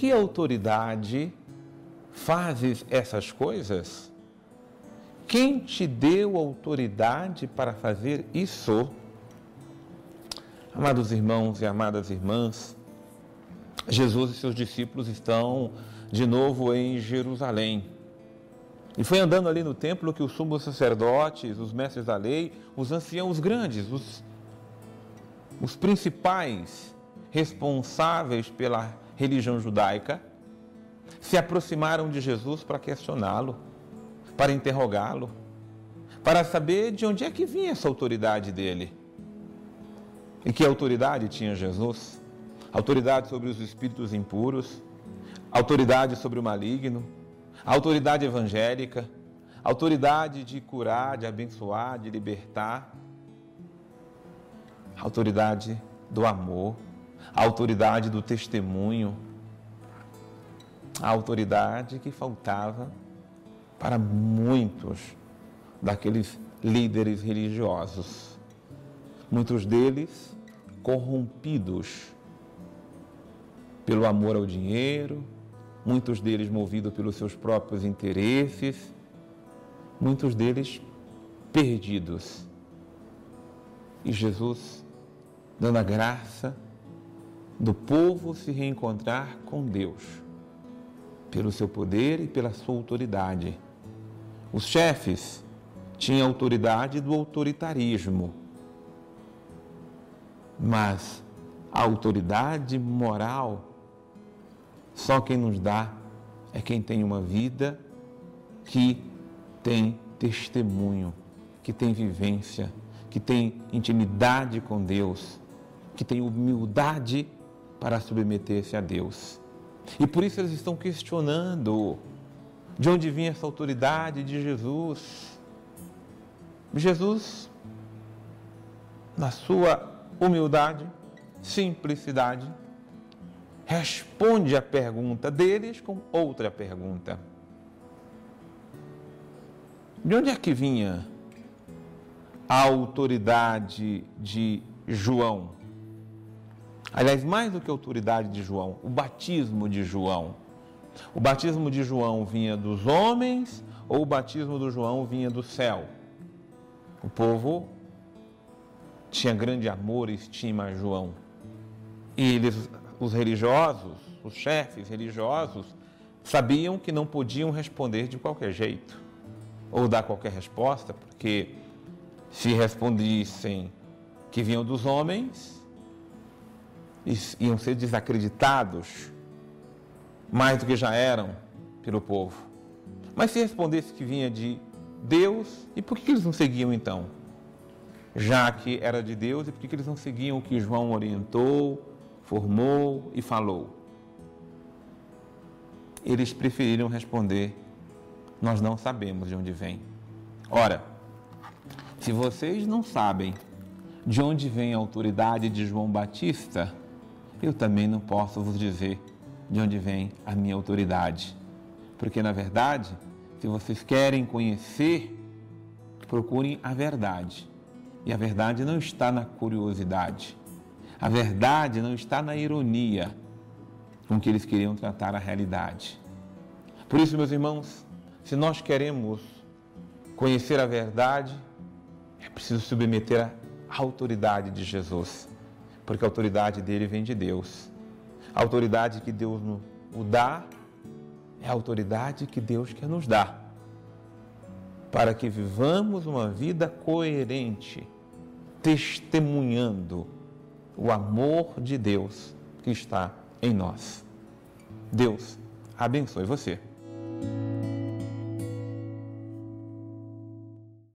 que autoridade fazes essas coisas? Quem te deu autoridade para fazer isso? Amados irmãos e amadas irmãs, Jesus e seus discípulos estão de novo em Jerusalém. E foi andando ali no templo que os sumos sacerdotes, os mestres da lei, os anciãos grandes, os, os principais responsáveis pela religião judaica, se aproximaram de Jesus para questioná-lo, para interrogá-lo, para saber de onde é que vinha essa autoridade dele. E que autoridade tinha Jesus? Autoridade sobre os espíritos impuros, autoridade sobre o maligno, autoridade evangélica, autoridade de curar, de abençoar, de libertar, autoridade do amor, autoridade do testemunho, a autoridade que faltava para muitos daqueles líderes religiosos muitos deles corrompidos pelo amor ao dinheiro, muitos deles movidos pelos seus próprios interesses, muitos deles perdidos. E Jesus dando a graça do povo se reencontrar com Deus, pelo seu poder e pela sua autoridade. Os chefes tinham autoridade do autoritarismo, mas a autoridade moral, só quem nos dá é quem tem uma vida que tem testemunho, que tem vivência, que tem intimidade com Deus, que tem humildade para submeter-se a Deus. E por isso eles estão questionando de onde vinha essa autoridade de Jesus. Jesus, na sua humildade, simplicidade, responde a pergunta deles com outra pergunta. De onde é que vinha a autoridade de João? Aliás, mais do que a autoridade de João, o batismo de João. O batismo de João vinha dos homens ou o batismo do João vinha do céu? O povo tinha grande amor e estima a João. E eles, os religiosos, os chefes religiosos, sabiam que não podiam responder de qualquer jeito ou dar qualquer resposta, porque se respondissem que vinham dos homens, iam ser desacreditados mais do que já eram pelo povo. Mas se respondesse que vinha de Deus, e por que eles não seguiam então? já que era de Deus e por que eles não seguiam o que João orientou, formou e falou? Eles preferiram responder: Nós não sabemos de onde vem. Ora, se vocês não sabem de onde vem a autoridade de João Batista, eu também não posso vos dizer de onde vem a minha autoridade. Porque, na verdade, se vocês querem conhecer, procurem a verdade. E a verdade não está na curiosidade. A verdade não está na ironia com que eles queriam tratar a realidade. Por isso, meus irmãos, se nós queremos conhecer a verdade, é preciso submeter à autoridade de Jesus, porque a autoridade dele vem de Deus. A autoridade que Deus nos dá é a autoridade que Deus quer nos dar para que vivamos uma vida coerente, testemunhando o amor de Deus que está em nós. Deus abençoe você.